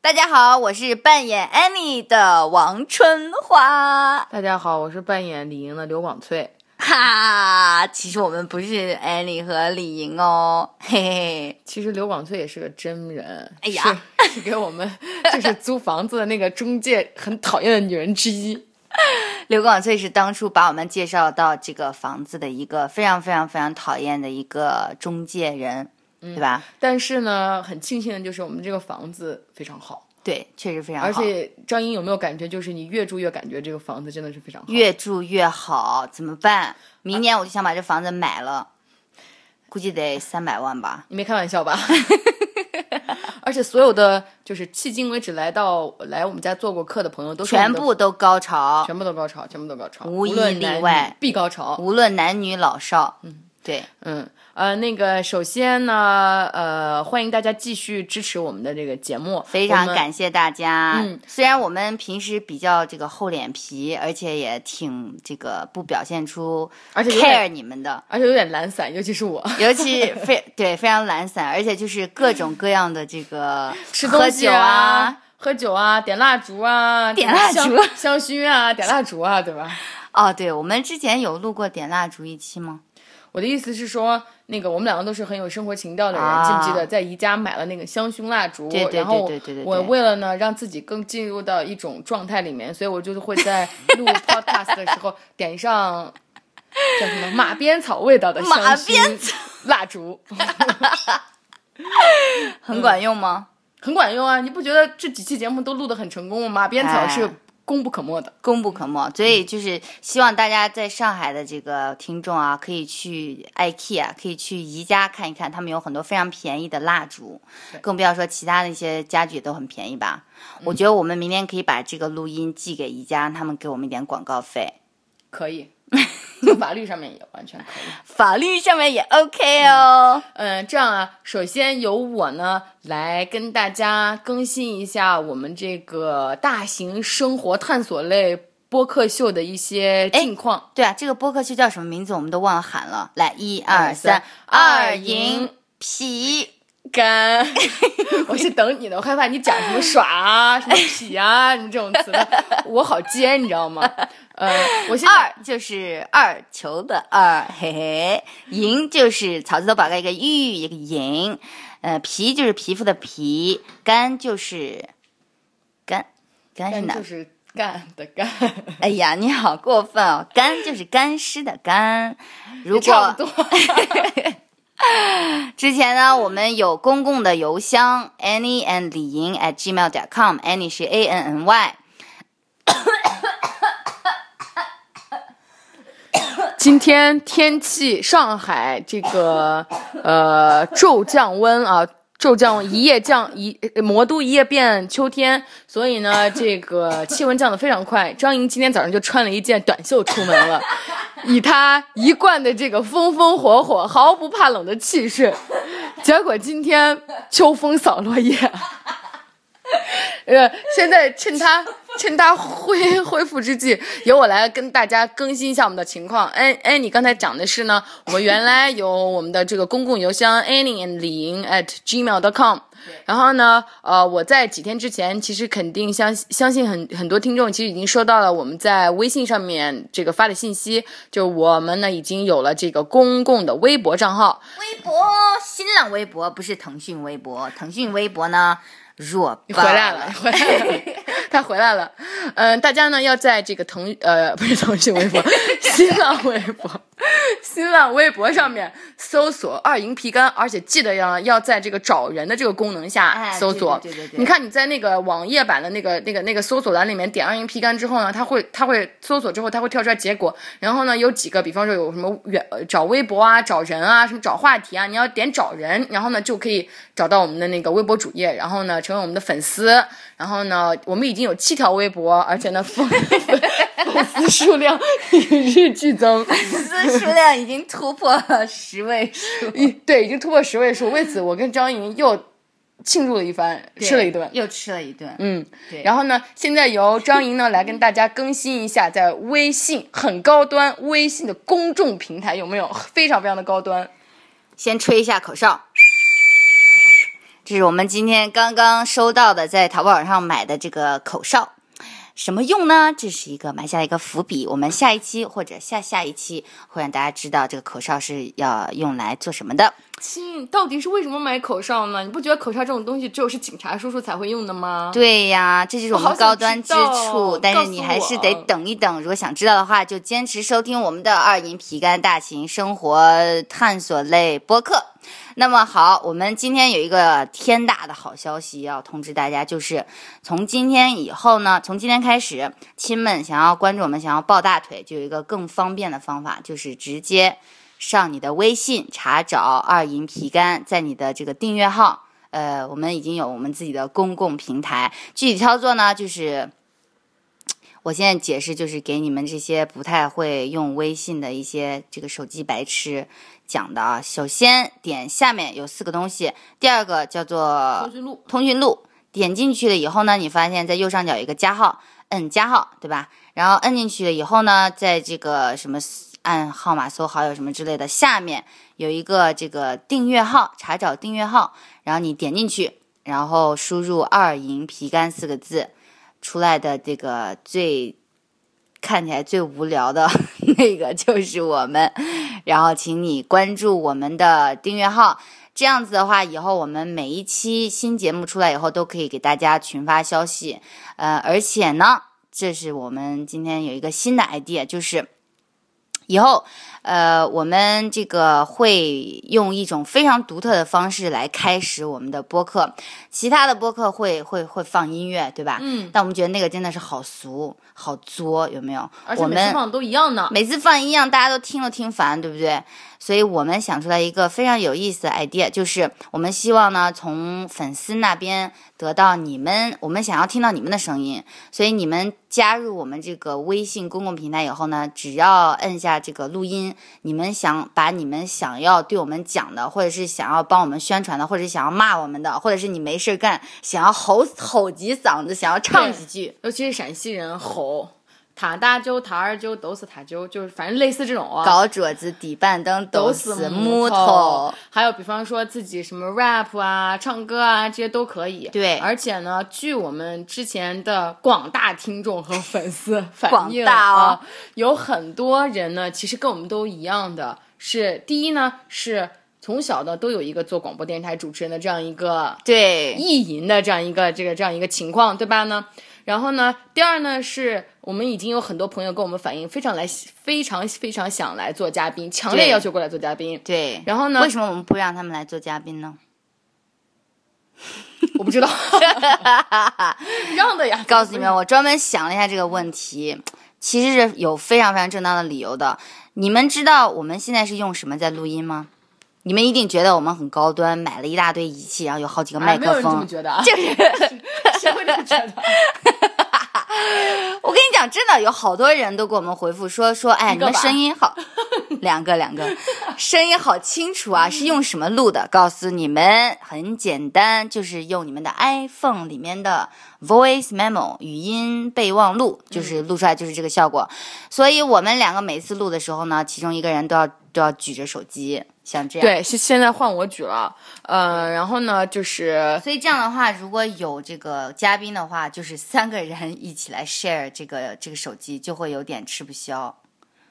大家好，我是扮演 Annie 的王春花。大家好，我是扮演李莹的刘广翠。哈，其实我们不是 Annie 和李莹哦，嘿嘿。其实刘广翠也是个真人，哎呀，是是给我们 就是租房子的那个中介很讨厌的女人之一。刘广翠是当初把我们介绍到这个房子的一个非常非常非常讨厌的一个中介人，对吧？但是呢，很庆幸的就是我们这个房子非常好。对，确实非常好。而且张英有没有感觉，就是你越住越感觉这个房子真的是非常好，越住越好，怎么办？明年我就想把这房子买了，估计得三百万吧？你没开玩笑吧？而且所有的就是迄今为止来到来我们家做过客的朋友，都全部都高潮，全部都高潮，全部都高潮，无一例外必高潮，无论男女老少。嗯，对，嗯。呃，那个，首先呢，呃，欢迎大家继续支持我们的这个节目，非常感谢大家。嗯，虽然我们平时比较这个厚脸皮，而且也挺这个不表现出，而且 care 你们的，而且有点懒散，尤其是我，尤其非对非常懒散，而且就是各种各样的这个 吃东西啊，喝酒啊，点蜡烛啊，点蜡烛、香薰啊，点蜡烛啊，对吧？哦，对，我们之前有录过点蜡烛一期吗？我的意思是说。那个我们两个都是很有生活情调的人，记不记得在宜家买了那个香薰蜡烛？然后我为了呢让自己更进入到一种状态里面，所以我就是会在录 podcast 的时候点上叫什么马鞭草味道的香薰 蜡烛，很管用吗？很管用啊！你不觉得这几期节目都录的很成功吗？马鞭草是。功不可没的，功不可没。所以就是希望大家在上海的这个听众啊，可以去 IKEA，可以去宜家看一看，他们有很多非常便宜的蜡烛，更不要说其他的一些家具都很便宜吧。我觉得我们明天可以把这个录音寄给宜家，让他们给我们一点广告费，可以。从 法律上面也完全可以，法律上面也 OK 哦。嗯，这样啊，首先由我呢来跟大家更新一下我们这个大型生活探索类播客秀的一些近况。对啊，这个播客秀叫什么名字？我们都忘了喊了。来，一二三，二营皮干。我是等你的，我害怕你讲什么耍啊、什么痞啊、你这种词，我好接，你知道吗？呃，我二就是二球的二，嘿嘿，银就是草字头宝盖一个玉一个银，呃，皮就是皮肤的皮，干就是干，干是哪？就是干的干。哎呀，你好过分哦！干就是干湿的干。如果 之前呢，我们有公共的邮箱 Annie and 李莹 at gmail 点 com，Annie 是 A N N Y。今天天气，上海这个呃骤降温啊，骤降一夜降一魔都一夜变秋天，所以呢，这个气温降得非常快。张莹今天早上就穿了一件短袖出门了，以她一贯的这个风风火火、毫不怕冷的气势，结果今天秋风扫落叶。呃，现在趁他趁他恢恢复之际，由我来跟大家更新一下我们的情况。哎哎，你刚才讲的是呢，我们原来有我们的这个公共邮箱 annie and 李莹 at gmail.com。然后呢，呃，我在几天之前，其实肯定相相信很很多听众其实已经收到了我们在微信上面这个发的信息，就我们呢已经有了这个公共的微博账号。微博，新浪微博不是腾讯微博，腾讯微博呢？弱，你回来了，回来了，他回来了。嗯，大家呢要在这个腾呃不是腾讯微博，新浪微博，新浪微博上面搜索“二营皮干”，而且记得要要在这个找人的这个功能下搜索。对对对。你看你在那个网页版的那个那个那个搜索栏里面点“二营皮干”之后呢，它会它会搜索之后它会跳出来结果，然后呢有几个，比方说有什么远找微博啊、找人啊、什么找话题啊，你要点找人，然后呢就可以找到我们的那个微博主页，然后呢。成为我们的粉丝，然后呢，我们已经有七条微博，而且呢，粉粉丝数量与日俱增，粉丝数量已经突破了十位数，对，已经突破十位数。为此，我跟张莹又庆祝了一番，吃了一顿，又吃了一顿，嗯，对。然后呢，现在由张莹呢来跟大家更新一下，在微信很高端，微信的公众平台有没有非常非常的高端？先吹一下口哨。这是我们今天刚刚收到的，在淘宝上买的这个口哨。什么用呢？这是一个埋下一个伏笔，我们下一期或者下下一期会让大家知道这个口哨是要用来做什么的。亲，到底是为什么买口哨呢？你不觉得口哨这种东西只有是警察叔叔才会用的吗？对呀，这就是我们高端之处。但是你还是得等一等，如果想知道的话，就坚持收听我们的二营皮干大型生活探索类播客。那么好，我们今天有一个天大的好消息要通知大家，就是从今天以后呢，从今天开始，亲们想要关注我们，想要抱大腿，就有一个更方便的方法，就是直接上你的微信查找二银皮干，在你的这个订阅号。呃，我们已经有我们自己的公共平台，具体操作呢，就是我现在解释，就是给你们这些不太会用微信的一些这个手机白痴讲的啊。首先点下面有四个东西，第二个叫做通讯录通讯录，点进去了以后呢，你发现在右上角有一个加号，摁加号，对吧？然后摁进去了以后呢，在这个什么按号码搜好友什么之类的，下面有一个这个订阅号，查找订阅号，然后你点进去，然后输入“二营皮干”四个字，出来的这个最看起来最无聊的 那个就是我们，然后请你关注我们的订阅号。这样子的话，以后我们每一期新节目出来以后，都可以给大家群发消息。呃，而且呢，这是我们今天有一个新的 idea，就是以后，呃，我们这个会用一种非常独特的方式来开始我们的播客。其他的播客会会会放音乐，对吧？嗯，但我们觉得那个真的是好俗、好作，有没有？而且我们每次放都一样呢。每次放一样，大家都听了听烦，对不对？所以我们想出来一个非常有意思的 idea，就是我们希望呢，从粉丝那边得到你们，我们想要听到你们的声音，所以你们加入我们这个微信公共平台以后呢，只要摁下这个录音，你们想把你们想要对我们讲的，或者是想要帮我们宣传的，或者是想要骂我们的，或者是你没事干想要吼吼几嗓子，想要唱几句，尤其是陕西人吼。他大舅、塔二舅都是塔舅，就是反正类似这种啊。搞桌子、底板灯都是是木头，还有比方说自己什么 rap 啊、唱歌啊这些都可以。对而且呢，据我们之前的广大听众和粉丝 反映广大哦啊，有很多人呢，其实跟我们都一样的，是第一呢是从小呢都有一个做广播电台主持人的这样一个对，意淫的这样一个这个这样一个情况，对吧呢？然后呢，第二呢，是我们已经有很多朋友跟我们反映，非常来非常非常想来做嘉宾，强烈要求过来做嘉宾。对，然后呢为什么我们不让他们来做嘉宾呢？我不知道，让的呀。告诉你们，我专门想了一下这个问题，其实是有非常非常正当的理由的。你们知道我们现在是用什么在录音吗？你们一定觉得我们很高端，买了一大堆仪器，然后有好几个麦哎没有克风。人这么觉得啊，就是 谁会这么觉得？我跟你讲，真的有好多人都给我们回复说说，哎，你们声音好，两个两个，声音好清楚啊，是用什么录的？告诉你们，很简单，就是用你们的 iPhone 里面的 Voice Memo 语音备忘录，就是录出来就是这个效果。所以我们两个每次录的时候呢，其中一个人都要都要举着手机，像这样。对，现现在换我举了，呃，然后呢，就是所以这样的话，如果有这个嘉宾的话，就是三个人一起来 share 这个这个手机，就会有点吃不消。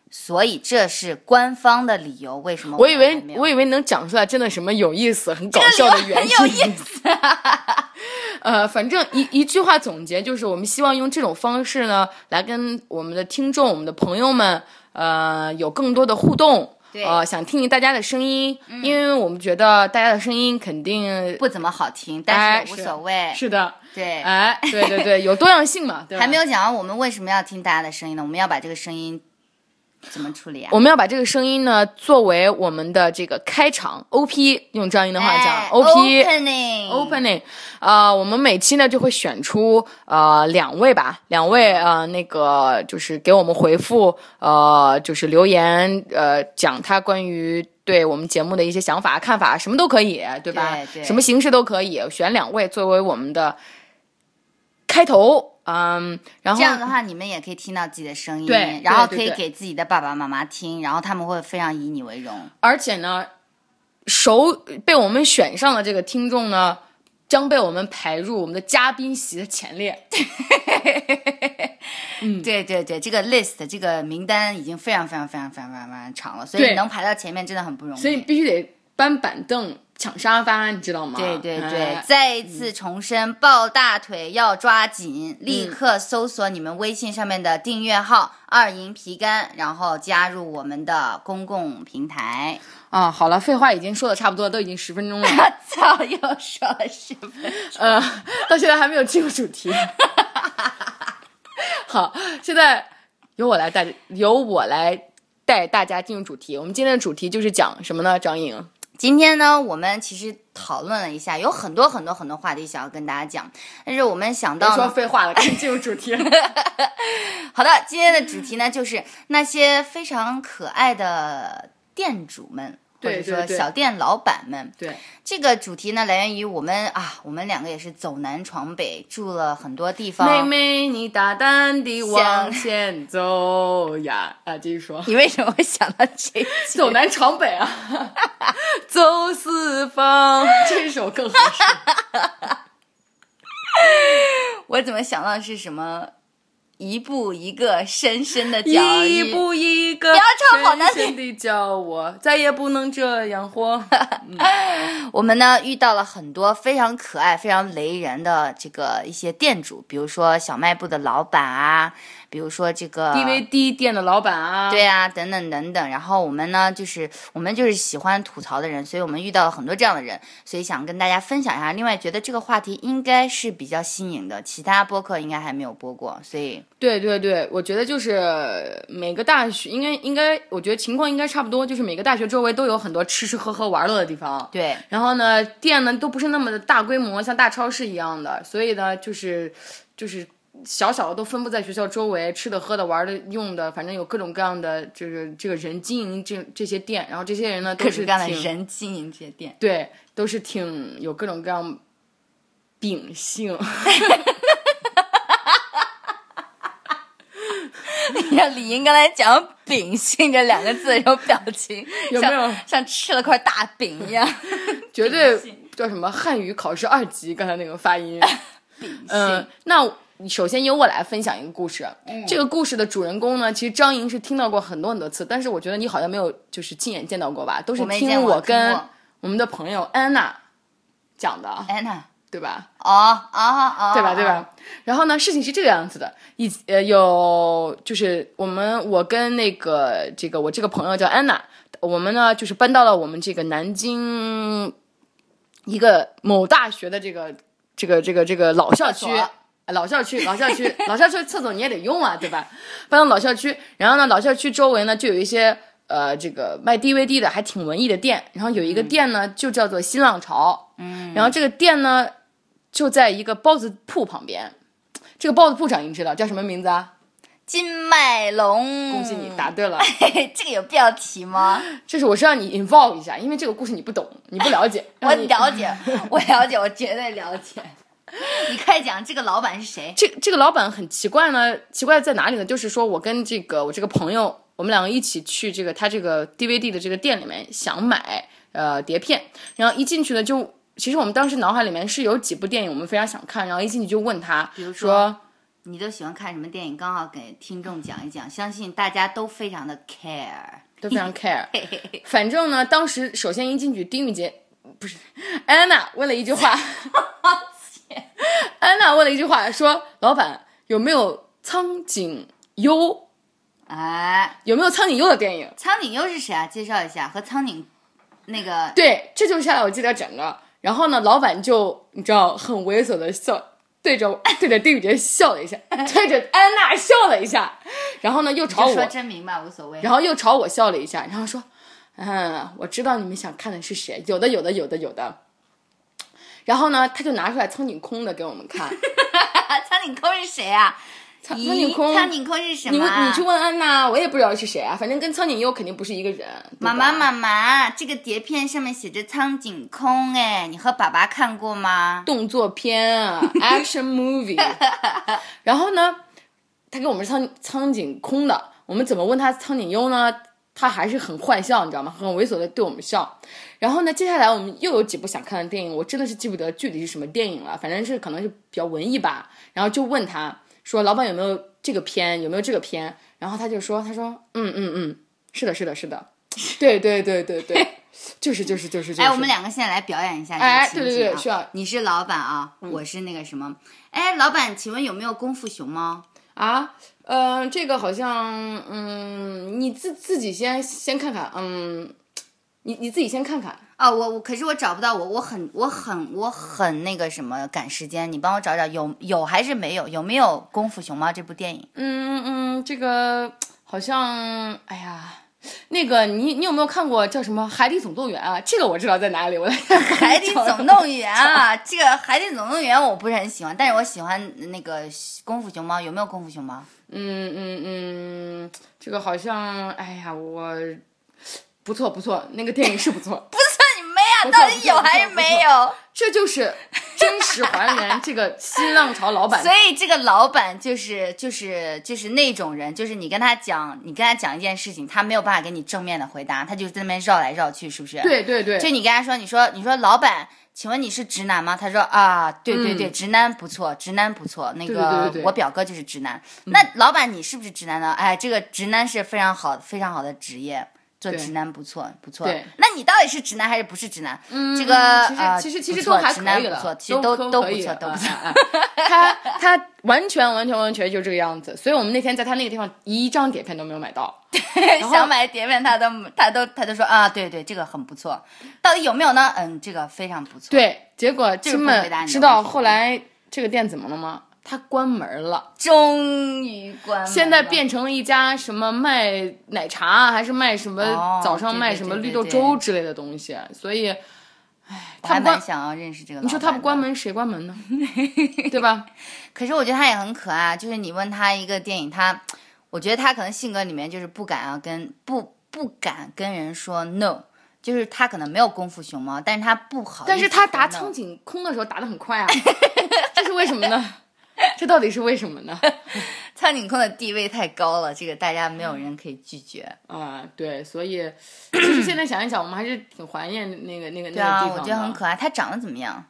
所以这是官方的理由，为什么我以为我以为能讲出来真的什么有意思、很搞笑的原因。很有意思。呃，反正一一句话总结就是，我们希望用这种方式呢，来跟我们的听众、我们的朋友们，呃，有更多的互动。对呃，想听听大家的声音，因为我们觉得大家的声音肯定不怎么好听，哎但是无所谓。是的，对，哎，对对对，有多样性嘛，对？还没有讲完我们为什么要听大家的声音呢？我们要把这个声音怎么处理啊？我们要把这个声音呢作为我们的这个开场 OP，用张英的话讲、哎 OP opening opening，呃，我们每期呢就会选出呃两位吧，两位呃那个就是给我们回复呃就是留言呃讲他关于对我们节目的一些想法看法，什么都可以，对吧？对对什么形式都可以，选两位作为我们的开头。嗯，然后这样的话，你们也可以听到自己的声音，对然后可以给自己的爸爸妈妈听，然后他们会非常以你为荣。而且呢，首被我们选上的这个听众呢，将被我们排入我们的嘉宾席的前列。嗯，对对对，这个 list 这个名单已经非常非常非常非常非常非常长了，所以能排到前面真的很不容易。所以必须得搬板凳、抢沙发，你知道吗？对对对，再一次重申，抱大腿要抓紧，立刻搜索你们微信上面的订阅号“二营皮干”，然后加入我们的公共平台。啊，好了，废话已经说的差不多，都已经十分钟了。操，又说了十分钟，呃，到现在还没有进入主题。好，现在由我来带，由我来带大家进入主题。我们今天的主题就是讲什么呢？张颖，今天呢，我们其实讨论了一下，有很多很多很多话题想要跟大家讲，但是我们想到说废话了，赶紧进入主题。好的，今天的主题呢，就是那些非常可爱的店主们。或者说小店老板们，对这个主题呢，来源于我们啊，我们两个也是走南闯北，住了很多地方。妹妹，你大胆地往前走呀！啊，继续说。你为什么会想到这？走南闯北啊，走四方，这首更合适。我怎么想到是什么？一步一个深深的脚印，一步一个深深的叫我再也不能这样活。我们呢遇到了很多非常可爱、非常雷人的这个一些店主，比如说小卖部的老板啊。比如说这个 DVD 店的老板啊，对啊，等等等等。然后我们呢，就是我们就是喜欢吐槽的人，所以我们遇到了很多这样的人，所以想跟大家分享一下。另外，觉得这个话题应该是比较新颖的，其他播客应该还没有播过，所以对对对，我觉得就是每个大学应该应该，我觉得情况应该差不多，就是每个大学周围都有很多吃吃喝喝玩乐的地方。对，然后呢，店呢都不是那么的大规模，像大超市一样的，所以呢，就是就是。小小的都分布在学校周围，吃的、喝的、玩的、用的，反正有各种各样的，就是这个人经营这这些店，然后这些人呢都是各样的人经营这些店，对，都是挺有各种各样秉性。你看李英刚才讲“秉性”这两个字，有表情，有没有像吃了块大饼一样？绝对叫什么汉语考试二级，刚才那个发音。嗯，那。首先由我来分享一个故事。这个故事的主人公呢，其实张莹是听到过很多很多次，但是我觉得你好像没有就是亲眼见到过吧？都是听我跟我们的朋友安娜讲的。安娜，对吧？哦哦哦，对吧？对吧？然后呢，事情是这个样子的，一呃有就是我们我跟那个这个我这个朋友叫安娜，我们呢就是搬到了我们这个南京一个某大学的这个这个这个这个老校区。老校区，老校区，老校区厕所你也得用啊，对吧？搬到老校区，然后呢，老校区周围呢就有一些呃，这个卖 DVD 的，还挺文艺的店。然后有一个店呢，就叫做新浪潮。嗯。然后这个店呢，就在一个包子铺旁边。这个包子铺长，你知道叫什么名字啊？金麦龙。恭喜你答对了。这个有必要提吗？这是我是让你 involve 一下，因为这个故事你不懂，你不了解。我了解，我了解，我绝对了解。你快讲，这个老板是谁？这这个老板很奇怪呢，奇怪在哪里呢？就是说我跟这个我这个朋友，我们两个一起去这个他这个 DVD 的这个店里面想买呃碟片，然后一进去呢，就其实我们当时脑海里面是有几部电影我们非常想看，然后一进去就问他，比如说你都喜欢看什么电影？刚好给听众讲一讲，相信大家都非常的 care，都非常 care。反正呢，当时首先一进去，丁玉洁不是安娜问了一句话。安娜问了一句话，说：“老板有没有苍井优？哎，有没有苍井优的电影？苍井优是谁啊？介绍一下，和苍井那个对，这就下来我记得整个。然后呢，老板就你知道很猥琐的笑，对着对着丁宇杰笑了一下，对着安娜笑了一下，然后呢又朝我说真名吧，无所谓。然后又朝我笑了一下，然后说：嗯，我知道你们想看的是谁，有的有的有的有的。”然后呢，他就拿出来苍井空的给我们看。苍井空是谁啊？苍井空，苍井空是什么？你你去问安娜，我也不知道是谁啊。反正跟苍井优肯定不是一个人。妈妈妈妈，这个碟片上面写着苍井空，哎，你和爸爸看过吗？动作片啊，action movie。然后呢，他给我们是苍苍井空的，我们怎么问他苍井优呢？他还是很坏笑，你知道吗？很猥琐的对我们笑。然后呢，接下来我们又有几部想看的电影，我真的是记不得具体是什么电影了，反正是可能是比较文艺吧。然后就问他说：“老板有没有这个片？有没有这个片？”然后他就说：“他说，嗯嗯嗯，是的，是的，是的，对对对对对，就是就是就是就是。”哎，我们两个现在来表演一下这哎个情对对对景啊需要你是老板啊，我是那个什么？哎，老板，请问有没有功夫熊猫？啊，呃，这个好像，嗯，你自自己先先看看，嗯，你你自己先看看。哦，我我可是我找不到我，我很我很我很那个什么赶时间，你帮我找找有有还是没有？有没有《功夫熊猫》这部电影？嗯嗯，这个好像，哎呀，那个你你有没有看过叫什么《海底总动员》啊？这个我知道在哪里，我来海底总动员 啊，这个《海底总动员》我不是很喜欢，但是我喜欢那个《功夫熊猫》，有没有《功夫熊猫》？嗯嗯嗯，这个好像，哎呀，我不错不错，那个电影是不错，到底有还是没有？这就是真实还原 这个新浪潮老板所以这个老板就是就是就是那种人，就是你跟他讲，你跟他讲一件事情，他没有办法给你正面的回答，他就在那边绕来绕去，是不是？。对对对，就你跟他说，你说你说老板，请问你是直男吗？他说啊，对对对，嗯直男不错，直男不错。那个我表哥就是直男。那老板你是不是直男呢？哎，这个直男是非常好非常好的职业。做对直男不错，不错对。那你到底是直男还是不是直男？嗯这个其实呃其实其实都还可以了，不错，其实都都都不错，都不错。他他完全完全完全就这个样子，所以我们那天在他那个地方一张碟片都没有买到。对想买碟片，他都他都他都说啊，对对，这个很不错。到底有没有呢？嗯，这个非常不错。，对，结果亲们知道后来这个店怎么了吗？它关门了，终于关。现在变成了一家什么卖奶茶，还是卖什么哦早上卖什么绿豆粥之类的东西，所以，唉，我还他不关，蛮想要认识这个。你说他不关？门谁关门呢？对吧？可是我觉得他也很可爱啊。就是你问他一个电影，他，我觉得他可能性格里面就是不敢啊，跟不不敢跟人说 no。就是他可能没有功夫熊猫，但是他不好。但是他打苍井空的时候打的很快啊，这是为什么呢？这到底是为什么呢？苍井空的地位太高了，这个大家没有人可以拒绝。啊，对，所以其实现在想一想，我们还是挺怀念那个那个那个地对啊，我觉得很。可爱。他长得怎么样？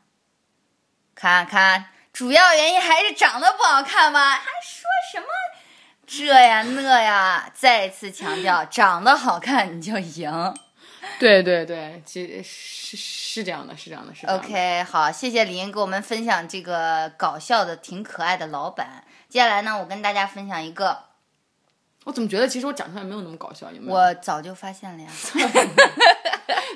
看看，主要原因还是长得不好看吧？还说什么这呀那呀？再次强调，长得好看你就赢。对对对，其实是是这样的，是这样的，是这样的。OK，好，谢谢李英给我们分享这个搞笑的、挺可爱的老板。接下来呢，我跟大家分享一个，我怎么觉得其实我讲出来没有那么搞笑？有没有？我早就发现了呀，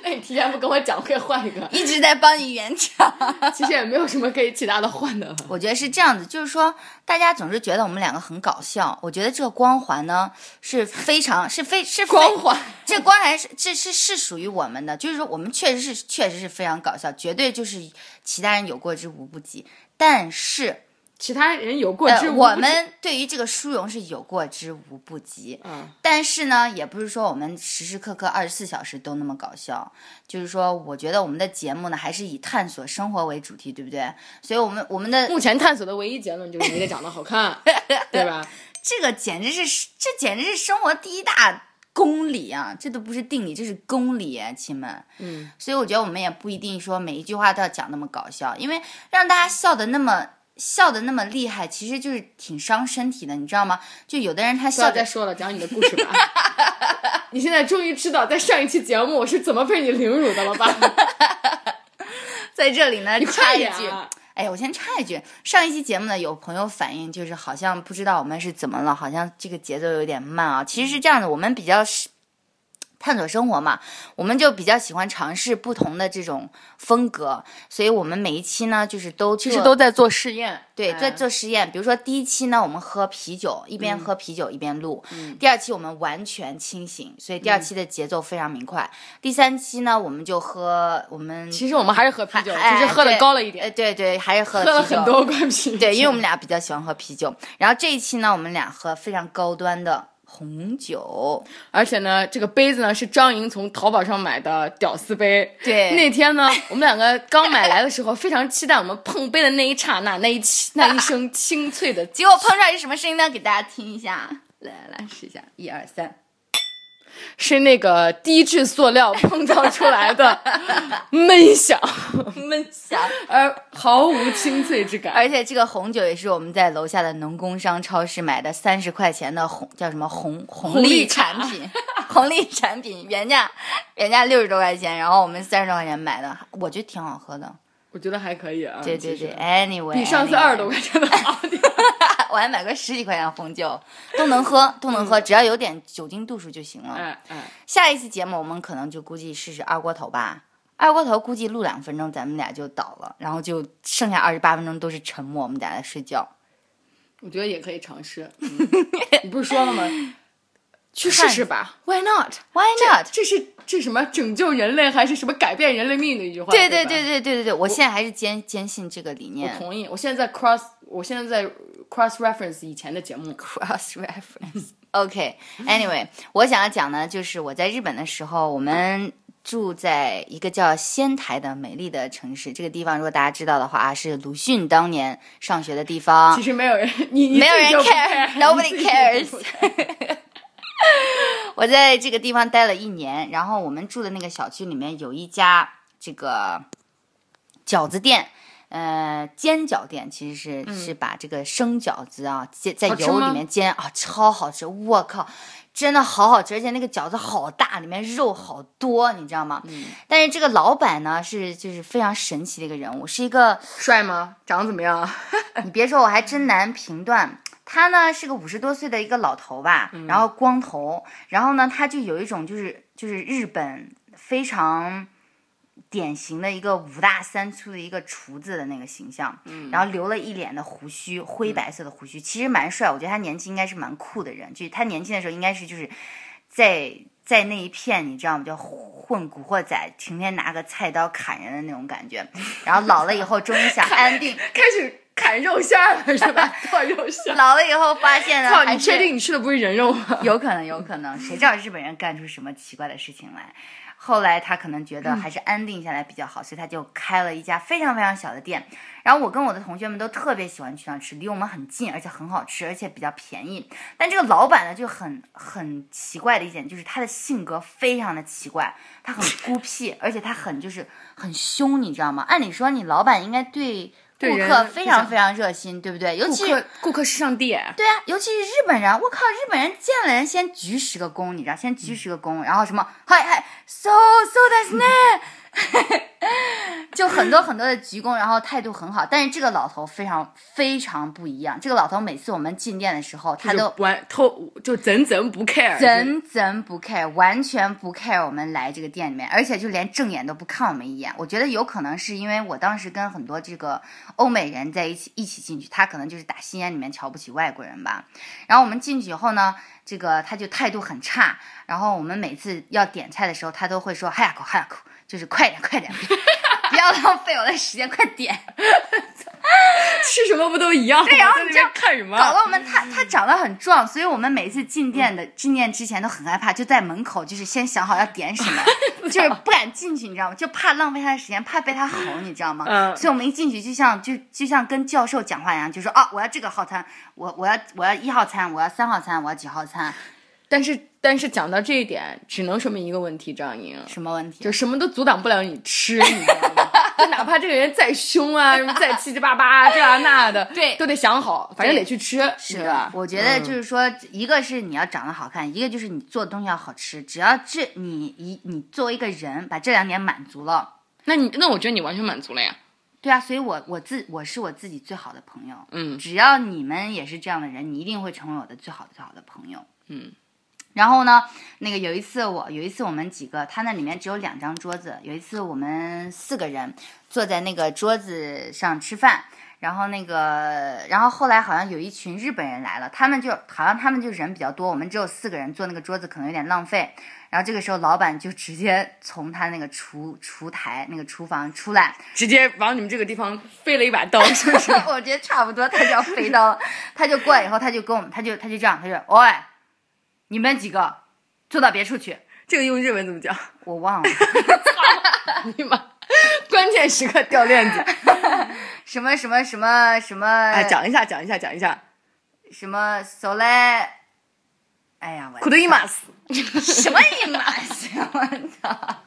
那你提前不跟我讲，可以换一个。一直在帮你圆场。其实也没有什么可以其他的换的了。我觉得是这样子，就是说，大家总是觉得我们两个很搞笑。我觉得这个光环呢是非常是非是非光环，这光环是这是是属于我们的，就是说我们确实是确实是非常搞笑，绝对就是其他人有过之无不及。但是，其他人有过呃之，无不及我们对于这个殊荣是有过之无不及。嗯，但是呢，也不是说我们时时刻刻二十四小时都那么搞笑，就是说，我觉得我们的节目呢还是以探索生活为主题，对不对？所以，我们我们的目前探索的唯一结论就是你得长得好看，对吧？这个简直是，这简直是生活第一大公理啊！这都不是定理，这是公理啊，亲们。嗯，所以我觉得我们也不一定说每一句话都要讲那么搞笑，因为让大家笑的那么笑的那么厉害，其实就是挺伤身体的，你知道吗？就有的人他笑着，再说了，讲你的故事吧。你现在终于知道在上一期节目我是怎么被你凌辱的了吧？在这里呢插一句。哎，我先插一句，上一期节目呢，有朋友反映就是好像不知道我们是怎么了，好像这个节奏有点慢啊。其实是这样的，我们比较是探索生活嘛，我们就比较喜欢尝试不同的这种风格，所以我们每一期呢，就是都其实都在做试验，对，在哎做试验。比如说第一期呢，我们喝啤酒，一嗯边喝啤酒一边录；第二期我们完全清醒，所以第二嗯期的节奏非常明快。第三期呢，我们就喝我们其实我们还是喝啤酒，哎只是喝的高了一点，哎，对对，还是喝喝了很多罐啤酒。对，因为我们俩比较喜欢喝啤酒。然后这一期呢，我们俩喝非常高端的红酒。而且呢，这个杯子呢是张莹从淘宝上买的屌丝杯。对那天呢，我们两个刚买来的时候，非常期待我们碰杯的那一刹那，那一清 那一声清脆的，结果碰出来是什么声音呢？给大家听一下。来来来，试一下，一二三。是那个低质塑料碰撞出来的 闷响，闷响。而毫无清脆之感。而且这个红酒也是我们在楼下的农工商超市买的，三十块钱的红叫什么红红利产品，红利 产品原价原价六十多块钱，然后我们三十多块钱买的，我觉得挺好喝的。我觉得还可以啊。对对对，anyway，比上次二十多块钱的好点。我还买个十几块钱的红酒，都能喝，都能喝，只要有点酒精度数就行了。嗯嗯，下一期节目我们可能就估计试试二锅头吧。二锅头估计录两分钟，咱们俩就倒了，然后就剩下二十八分钟都是沉默，我们俩在睡觉。我觉得也可以尝试。嗯 你不是说了吗？去试试吧，Why not？Why not？这是这是什么拯救人类还是什么改变人类命运的一句话？对对对对对对对对，我现在还是坚坚信这个理念我念。同意。我现在在 cross，我现在在 cross reference 以前的节目。cross reference。OK，Anyway，、我想要讲呢，就是我在日本的时候，我们住在一个叫仙台的美丽的城市。这个地方，如果大家知道的话，啊是鲁迅当年上学的地方其。实没有人，你你没有人 care，nobody cares 我在这个地方待了一年，然后我们住的那个小区里面有一家这个饺子店，呃，煎饺店，其实是、是把这个生饺子啊煎在油里面煎啊，超好吃！我靠，真的好好吃，而且那个饺子好大，里面肉好多，你知道吗？嗯但是这个老板呢是就是非常神奇的一个人物，是一个帅吗？长得怎么样？你别说，我还真难评断。他呢是个五十多岁的一个老头吧，然后光头，然后呢他就有一种就是就是日本非常典型的一个五大三粗的一个厨子的那个形象，然后留了一脸的胡须，灰白色的胡须，其实蛮帅。我觉得他年轻应该是蛮酷的人，就是他年轻的时候应该是就是在在那一片你知道吗？叫混古惑仔，天天拿个菜刀砍人的那种感觉。然后老了以后终于想 安定，开始砍肉馅儿了是吧？剁肉馅儿。老了以后发现了，操，你确定你吃的不是人肉吗？有可能，有可能，谁知道日本人干出什么奇怪的事情来？后来他可能觉得还是安定下来比较好，所以他就开了一家非常非常小的店。然后我跟我的同学们都特别喜欢去那吃，离我们很近，而且很好吃，而且比较便宜。但这个老板呢就很很奇怪的一点，就是他的性格非常的奇怪，他很孤僻，而且他很就是很凶，你知道吗？按理说你老板应该对顾客非非常常非常热心，对不对？尤顾其是客顾客是上帝。对啊，尤其是日本人，我靠，日本人见了人先鞠十个躬，你知道，先鞠十个躬，然后什么嗨嗨，so so ですね， 就很多很多的鞠躬，然后态度很好。但是这个老头非常非常不一样，这个老头每次我们进店的时候，他都完偷就怎怎不 care，怎怎不 care，完全不 care 我们来这个店里面，而且就连正眼都不看我们一眼。我觉得有可能是因为我当时跟很多这个欧美人在一起一起进去，他可能就是打心眼里面瞧不起外国人吧。然后我们进去以后呢，这个他就态度很差，然后我们每次要点菜的时候，他都会说嗨呀口嗨呀口，就是快点快点，不要浪费我的时间，快点。吃什么不都一样吗？对然后你这样什么？搞得我们他他长得很壮，所以我们每次进店的进店之前都很害怕，就在门口就是先想好要点什么，就是不敢进去，你知道吗？就怕浪费他的时间，怕被他吼，你知道吗？嗯所以我们一进去就像就就像跟教授讲话一样，就说啊，我要这个号餐，我我要我要一号餐，我要三号餐，我要几号餐，但是但是讲到这一点，只能说明一个问题，张莹，什么问题？就什么都阻挡不了你吃，你知道吗？就哪怕这个人再凶啊，什么再七七八八这啊那的，对都得想好，反正得去吃，是吧，？我觉得嗯就是说，一个是你要长得好看，一个就是你做的东西要好吃。只要这你一你作为一个人把这两点满足了，那你那我觉得你完全满足了呀。对啊，所以我我自我是我自己最好的朋友。嗯只要你们也是这样的人，你一定会成为我的最好的最好的朋友。嗯。然后呢，那个有一次我有一次我们几个，他那里面只有两张桌子。有一次我们四个人坐在那个桌子上吃饭，然后那个，然后后来好像有一群日本人来了，他们就好像他们就人比较多，我们只有四个人坐那个桌子，可能有点浪费。然后这个时候，老板就直接从他那个厨厨台那个厨房出来，直接往你们这个地方飞了一把刀，是不是？我觉得差不多，他就要飞刀了，他就过来以后，他就跟我们，他就他就这样，他就喂，你们几个坐到别处去，这个用日文怎么讲？我忘了 你妈，关键时刻掉链子。什么什么什么什么，哎，讲一下，讲一下，讲一下。什么 so 嘞哎呀，我苦的一马死。什么一码事？我操！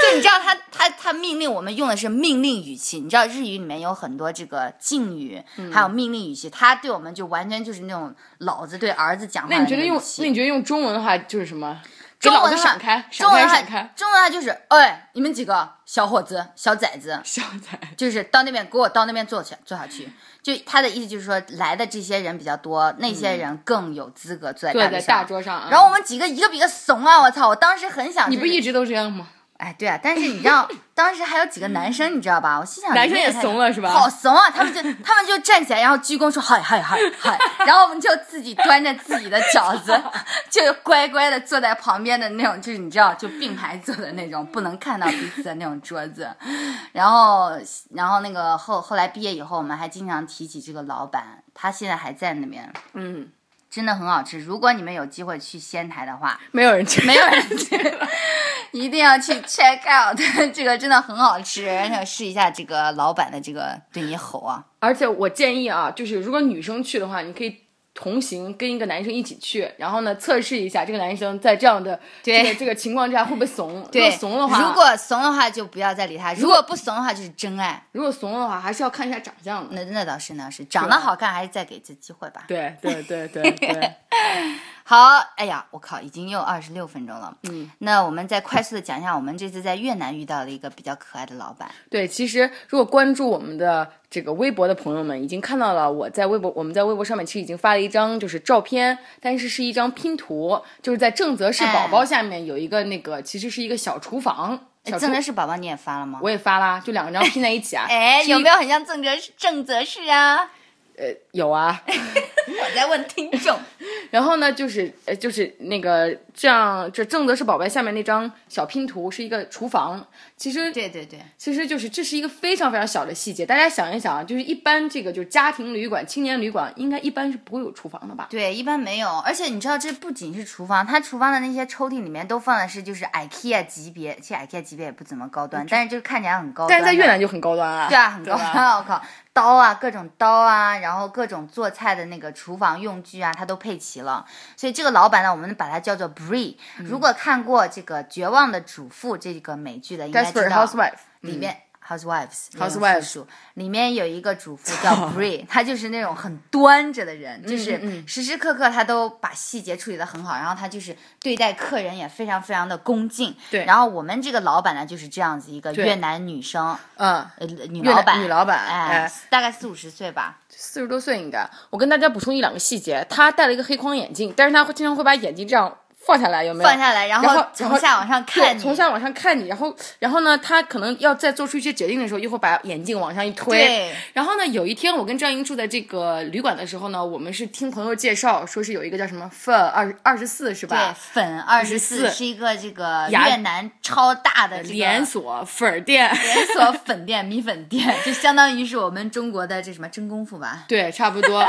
就你知道他他他命令我们用的是命令语气，你知道日语里面有很多这个敬语，嗯还有命令语气，他对我们就完全就是那种老子对儿子讲话的那你觉得用那你觉得用中文的话就是什么？给老中文的闪开，闪中文的闪开，中文的话就是，哎，你们几个小伙子、小崽子，小崽。就是到那边给我到那边坐去坐下去。就他的意思就是说，来的这些人比较多，那些人更有资格坐在大桌上啊，然后我们几个一个比一个怂啊！我操！我当时很想、就是你不一直都这样吗？哎，对啊，但是你知道，当时还有几个男生，你知道吧？我心想，男生也太怂了是吧好怂啊！他们就他们就站起来，然后鞠躬说嗨嗨嗨嗨，然后我们就自己端着自己的饺子，就乖乖的坐在旁边的那种，就是你知道，就并排坐的那种，不能看到彼此的那种桌子。然后，然后那个后后来毕业以后，我们还经常提起这个老板，他现在还在那边，嗯，真的很好吃。如果你们有机会去仙台的话，没有人去，没有人去，一定要去 check out，这个真的很好吃，想试一下这个老板的这个对你吼啊。而且我建议啊，就是如果女生去的话，你可以同行跟一个男生一起去，然后呢测试一下这个男生在这样的对这个这个情况之下会不会怂。如，果怂的话，如果怂的话就不要再理他；如果不怂的话就是真爱。如果怂的话，还是要看一下长相的。那那倒是那是，长得好看还是再给一次机会吧。对对对对对，好，哎呀，我靠，已经又二十六分钟了。嗯，那我们再快速的讲一下，我们这次在越南遇到了一个比较可爱的老板。对，其实如果关注我们的这个微博的朋友们，已经看到了我在微博，我们在微博上面其实已经发了一张就是照片，但是是一张拼图，就是在正则式宝宝下面有一个那个，其实是一个小厨房。小厨正则仕宝宝你也发了吗？我也发啦，就两张拼在一起啊。哎，有没有很像正则正则仕啊？呃，有啊。我在问听众。然后呢，就是呃，就是那个这样，这正则是宝贝下面那张小拼图是一个厨房。其实对对对，其实就是这是一个非常非常小的细节，大家想一想啊，就是一般这个就是家庭旅馆、青年旅馆，应该一般是不会有厨房的吧？对，一般没有。而且你知道，这不仅是厨房，它厨房的那些抽屉里面都放的是就是 IKEA 级别，其实 IKEA 级别也不怎么高端，但是就看起来很高端。但是在越南就很高端啊。对啊，很高端。我靠，刀啊，各种刀啊，然后各种做菜的那个厨房用具啊，它都配齐了。所以这个老板呢，我们把它叫做 Bree。如果看过这个《绝望的主妇》这个美剧的，应该知道里面。Housewives，Housewives 里面有一个主妇叫 Bree，她就是那种很端着的人，就是嗯时时刻刻她都把细节处理得很好，然后她就是对待客人也非常非常的恭敬。对。然后我们这个老板呢，就是这样子一个越南女生，嗯，呃，女老板，女老板哎哎，大概四五十岁吧。四十多岁应该。我跟大家补充一两个细节，她戴了一个黑框眼镜，但是她会经常会把眼镜这样放下来，有没有？放下来，然然后从下往上看你，从下往上看你，然后然后呢，他可能要再做出一些决定的时候，一会儿把眼镜往上一推。对然后呢，有一天我跟张莹住在这个旅馆的时候呢，我们是听朋友介绍，说是有一个叫什么粉二二十四是吧对吧？粉二十四是一个这个越南超大的这个连锁粉店。连锁粉店米粉店，就相当于是我们中国的这什么真功夫吧。对，差不多。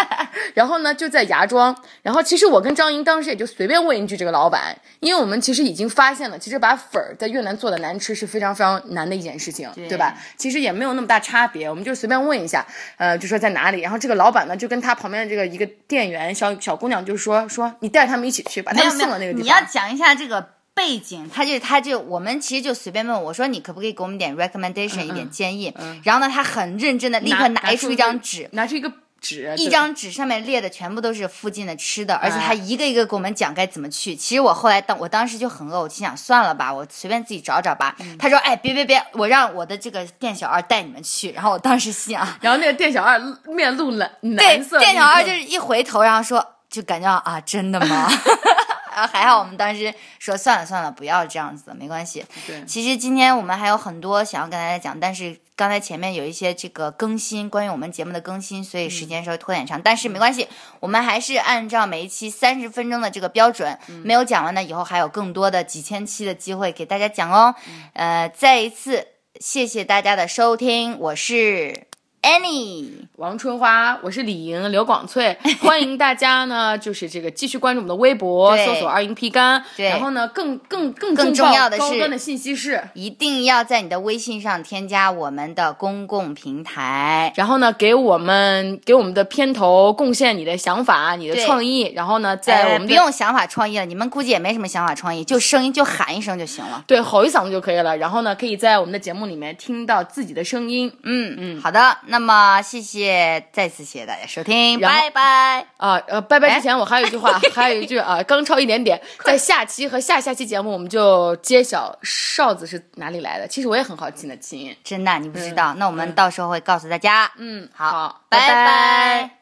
然后呢，就在芽庄。然后其实我跟张莹当时也就随便问一句这个老板，因为我们其实已经发现了，其实把粉儿在越南做的难吃是非常非常难的一件事情，对吧？其实也没有那么大差别，我们就随便问一下，呃，就说在哪里。然后这个老板呢，就跟他旁边的这个一个店员小小姑娘就说说你带着他们一起去，把他送到那个地方。你要讲一下这个背景，他就他就我们其实就随便问我说你可不可以给我们点 recommendation 一点建议，然后呢他很认真的立刻拿出一张纸，拿出一个纸，一张纸上面列的全部都是附近的吃的，而且哎他一个一个给我们讲该怎么去。其实我后来当我当时就很饿，我心想算了吧，我随便自己找找吧。嗯他说哎别别别，我让我的这个店小二带你们去。然后我当时心想，然后那个店小二面露蓝对蓝，色，店小二就是一回头，然后说就感觉啊真的吗？还好我们当时说算了算了，不要这样子，没关系。对其实今天我们还有很多想要跟大家讲，但是刚才前面有一些这个更新，关于我们节目的更新，所以时间稍微拖点长，但是没关系，我们还是按照每一期三十分钟的这个标准，没有讲完的，以后还有更多的几千期的机会给大家讲哦。呃，再一次谢谢大家的收听，我是 Annie。王春花，我是李莹，刘广翠，欢迎大家呢，就是这个继续关注我们的微博，搜索二营 P 干。对然后呢，更更更更重要的是高端的信息是，一定要在你的微信上添加我们的公共平台。然后呢，给我们给我们的片头贡献你的想法、你的创意，然后呢，在我呃，们的、不用想法创意了，你们估计也没什么想法创意，就声音就喊一声就行了。对吼一嗓子就可以了。然后呢，可以在我们的节目里面听到自己的声音。嗯嗯，好的，那么谢谢，再次谢谢大家收听，拜拜。啊，呃，拜拜之前我还有一句话，还有一句啊，刚超一点点，在下期和下下期节目我们就揭晓哨子是哪里来的。其实我也很好奇呢，亲。真的，你不知道，那我们到时候会告诉大家。嗯，好拜拜